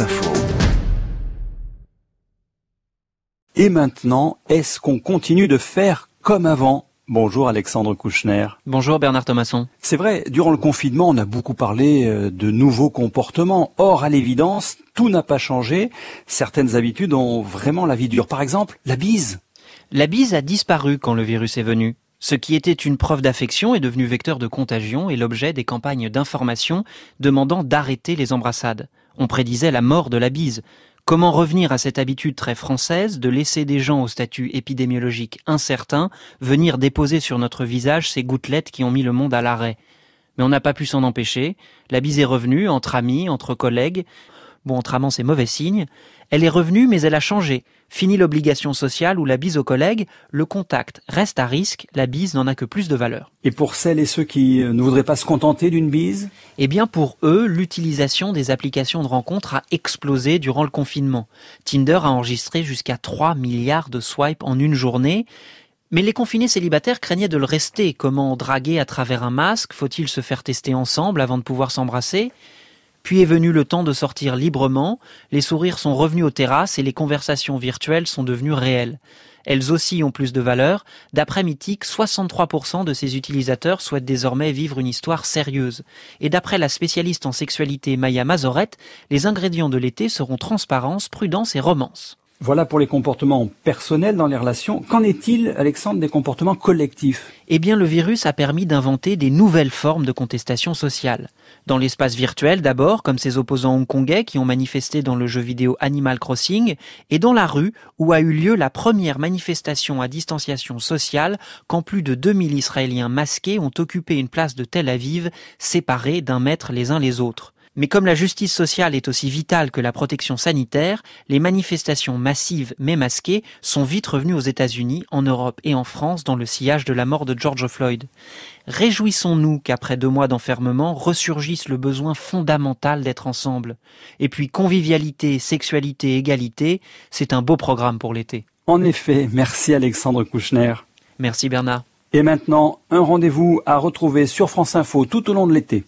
Info. Et maintenant, est-ce qu'on continue de faire comme avant? Bonjour Alexandre Kouchner. Bonjour Bernard Thomasson. C'est vrai, durant le confinement, on a beaucoup parlé euh, de nouveaux comportements. Or, à l'évidence, tout n'a pas changé. Certaines habitudes ont vraiment la vie dure. Par exemple, la bise. La bise a disparu quand le virus est venu. Ce qui était une preuve d'affection est devenu vecteur de contagion et l'objet des campagnes d'information demandant d'arrêter les embrassades. On prédisait la mort de la bise. Comment revenir à cette habitude très française de laisser des gens au statut épidémiologique incertain venir déposer sur notre visage ces gouttelettes qui ont mis le monde à l'arrêt? Mais on n'a pas pu s'en empêcher. La bise est revenue, entre amis, entre collègues. Bon, entre amants, c'est mauvais signe. Elle est revenue, mais elle a changé. Fini l'obligation sociale ou la bise aux collègues, le contact reste à risque, la bise n'en a que plus de valeur. Et pour celles et ceux qui ne voudraient pas se contenter d'une bise? Eh bien pour eux, l'utilisation des applications de rencontres a explosé durant le confinement. Tinder a enregistré jusqu'à 3 milliards de swipes en une journée. Mais les confinés célibataires craignaient de le rester. Comment draguer à travers un masque? Faut-il se faire tester ensemble avant de pouvoir s'embrasser? Puis est venu le temps de sortir librement, les sourires sont revenus aux terrasses et les conversations virtuelles sont devenues réelles. Elles aussi ont plus de valeur. D'après Mythique, 63% de ses utilisateurs souhaitent désormais vivre une histoire sérieuse. Et d'après la spécialiste en sexualité Maya Mazorette, les ingrédients de l'été seront transparence, prudence et romance. Voilà pour les comportements personnels dans les relations. Qu'en est-il, Alexandre, des comportements collectifs Eh bien, le virus a permis d'inventer des nouvelles formes de contestation sociale. Dans l'espace virtuel d'abord, comme ses opposants hongkongais qui ont manifesté dans le jeu vidéo Animal Crossing, et dans la rue où a eu lieu la première manifestation à distanciation sociale quand plus de 2000 Israéliens masqués ont occupé une place de Tel Aviv séparés d'un mètre les uns les autres. Mais comme la justice sociale est aussi vitale que la protection sanitaire, les manifestations massives mais masquées sont vite revenues aux États-Unis, en Europe et en France dans le sillage de la mort de George Floyd. Réjouissons-nous qu'après deux mois d'enfermement ressurgisse le besoin fondamental d'être ensemble. Et puis convivialité, sexualité, égalité, c'est un beau programme pour l'été. En effet, merci Alexandre Kouchner. Merci Bernard. Et maintenant, un rendez-vous à retrouver sur France Info tout au long de l'été.